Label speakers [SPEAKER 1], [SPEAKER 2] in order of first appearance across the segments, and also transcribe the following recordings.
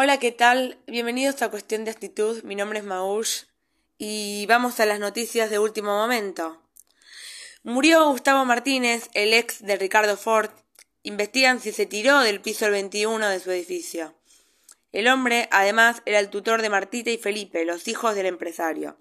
[SPEAKER 1] Hola, ¿qué tal? Bienvenidos a Cuestión de Actitud. Mi nombre es Maush y vamos a las noticias de último momento. Murió Gustavo Martínez, el ex de Ricardo Ford. Investigan si se tiró del piso 21 de su edificio. El hombre, además, era el tutor de Martita y Felipe, los hijos del empresario.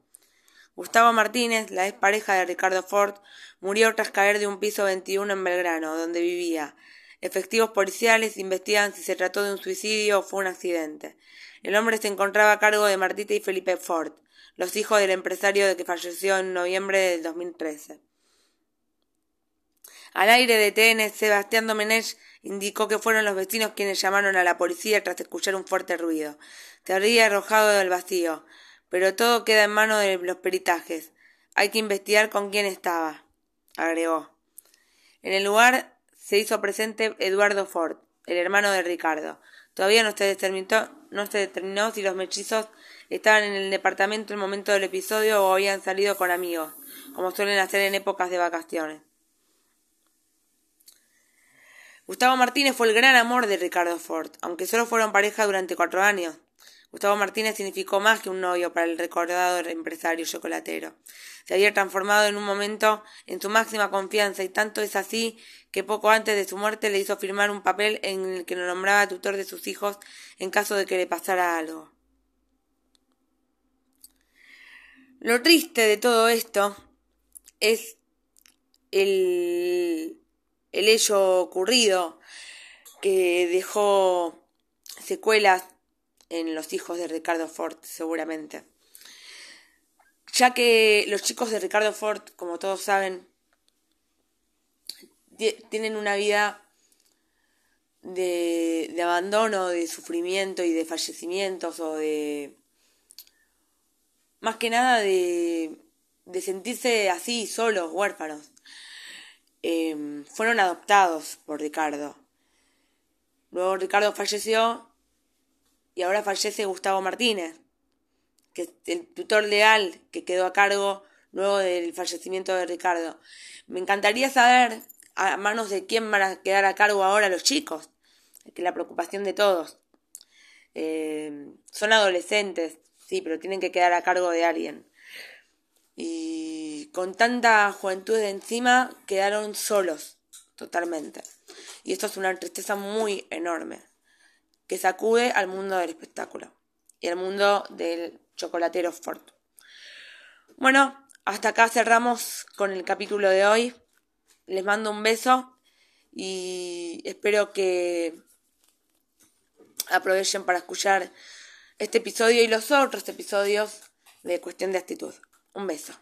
[SPEAKER 1] Gustavo Martínez, la ex pareja de Ricardo Ford, murió tras caer de un piso 21 en Belgrano, donde vivía, Efectivos policiales investigan si se trató de un suicidio o fue un accidente. El hombre se encontraba a cargo de Martita y Felipe Ford, los hijos del empresario de que falleció en noviembre de 2013. Al aire de TN, Sebastián Domenech indicó que fueron los vecinos quienes llamaron a la policía tras escuchar un fuerte ruido. Se habría arrojado del vacío, pero todo queda en manos de los peritajes. Hay que investigar con quién estaba, agregó. En el lugar se hizo presente Eduardo Ford, el hermano de Ricardo. Todavía no se determinó, no se determinó si los mechizos estaban en el departamento en el momento del episodio o habían salido con amigos, como suelen hacer en épocas de vacaciones. Gustavo Martínez fue el gran amor de Ricardo Ford, aunque solo fueron pareja durante cuatro años. Gustavo Martínez significó más que un novio para el recordado empresario chocolatero. Se había transformado en un momento en su máxima confianza y tanto es así que poco antes de su muerte le hizo firmar un papel en el que lo nombraba tutor de sus hijos en caso de que le pasara algo. Lo triste de todo esto es el, el hecho ocurrido que dejó secuelas en los hijos de Ricardo Ford, seguramente. Ya que los chicos de Ricardo Ford, como todos saben, tienen una vida de, abandono, de sufrimiento y de fallecimientos o de... Más que nada de, de sentirse así, solos, huérfanos. Em, fueron adoptados por Ricardo. Luego Ricardo falleció y ahora fallece Gustavo Martínez, que es el tutor leal que quedó a cargo luego del fallecimiento de Ricardo. Me encantaría saber a manos de quién van a quedar a cargo ahora los chicos, que la preocupación de todos. Eh, son adolescentes, sí, pero tienen que quedar a cargo de alguien. Y con tanta juventud de encima quedaron solos, totalmente. Y esto es una tristeza muy enorme que sacude al mundo del espectáculo y al mundo del chocolatero Ford. Bueno, hasta acá cerramos con el capítulo de hoy. Les mando un beso y espero que aprovechen para escuchar este episodio y los otros episodios de Cuestión de Actitud. Un beso.